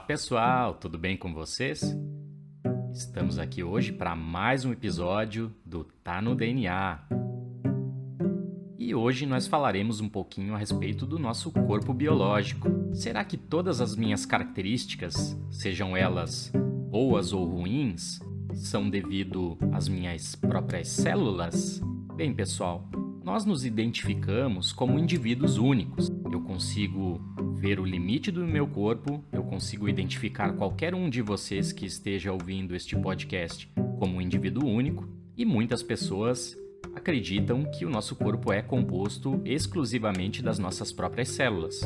pessoal, tudo bem com vocês? Estamos aqui hoje para mais um episódio do Tá no DNA. E hoje nós falaremos um pouquinho a respeito do nosso corpo biológico. Será que todas as minhas características, sejam elas boas ou ruins, são devido às minhas próprias células? Bem, pessoal, nós nos identificamos como indivíduos únicos. Eu consigo ver o limite do meu corpo, eu consigo identificar qualquer um de vocês que esteja ouvindo este podcast como um indivíduo único, e muitas pessoas acreditam que o nosso corpo é composto exclusivamente das nossas próprias células.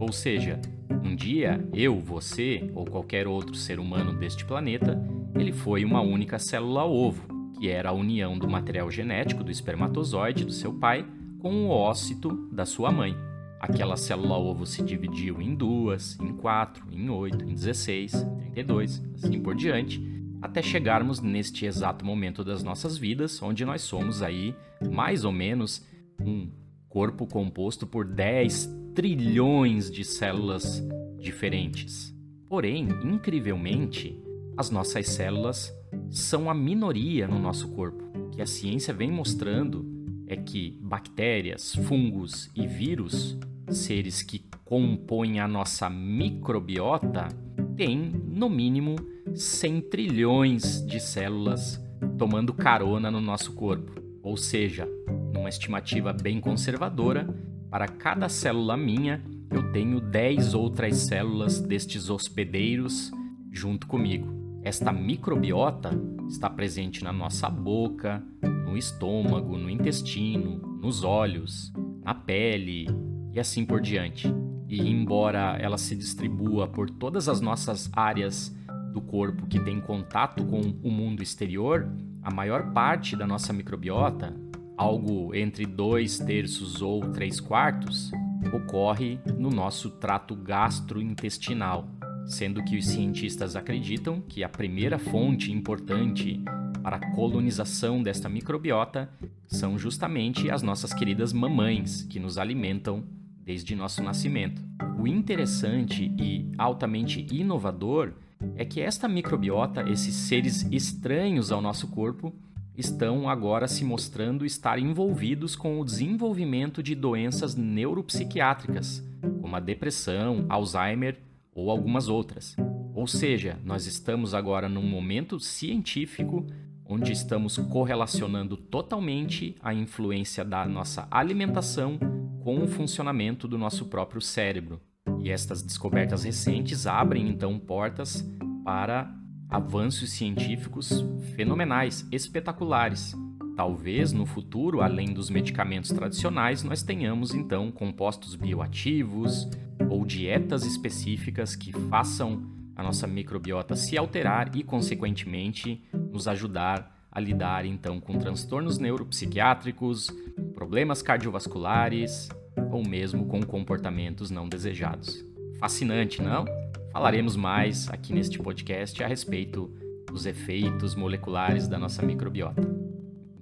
Ou seja, um dia eu, você ou qualquer outro ser humano deste planeta, ele foi uma única célula ovo, que era a união do material genético do espermatozoide do seu pai com o ócito da sua mãe. Aquela célula ovo se dividiu em duas, em quatro, em oito, em 16, 32, assim por diante, até chegarmos neste exato momento das nossas vidas, onde nós somos aí mais ou menos um corpo composto por 10 trilhões de células diferentes. Porém, incrivelmente, as nossas células são a minoria no nosso corpo. O que a ciência vem mostrando é que bactérias, fungos e vírus, seres que compõem a nossa microbiota, têm no mínimo 100 trilhões de células tomando carona no nosso corpo. Ou seja, numa estimativa bem conservadora, para cada célula minha, eu tenho 10 outras células destes hospedeiros junto comigo. Esta microbiota está presente na nossa boca, no estômago, no intestino, nos olhos, na pele e assim por diante. E embora ela se distribua por todas as nossas áreas do corpo que tem contato com o mundo exterior, a maior parte da nossa microbiota, algo entre dois terços ou três quartos, ocorre no nosso trato gastrointestinal sendo que os cientistas acreditam que a primeira fonte importante para a colonização desta microbiota são justamente as nossas queridas mamães, que nos alimentam desde nosso nascimento. O interessante e altamente inovador é que esta microbiota, esses seres estranhos ao nosso corpo, estão agora se mostrando estar envolvidos com o desenvolvimento de doenças neuropsiquiátricas, como a depressão, Alzheimer ou algumas outras. Ou seja, nós estamos agora num momento científico onde estamos correlacionando totalmente a influência da nossa alimentação com o funcionamento do nosso próprio cérebro. E estas descobertas recentes abrem então portas para avanços científicos fenomenais, espetaculares. Talvez no futuro, além dos medicamentos tradicionais, nós tenhamos então compostos bioativos, ou dietas específicas que façam a nossa microbiota se alterar e, consequentemente, nos ajudar a lidar então com transtornos neuropsiquiátricos, problemas cardiovasculares ou mesmo com comportamentos não desejados. Fascinante, não? Falaremos mais aqui neste podcast a respeito dos efeitos moleculares da nossa microbiota.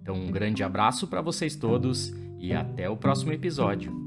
Então, um grande abraço para vocês todos e até o próximo episódio.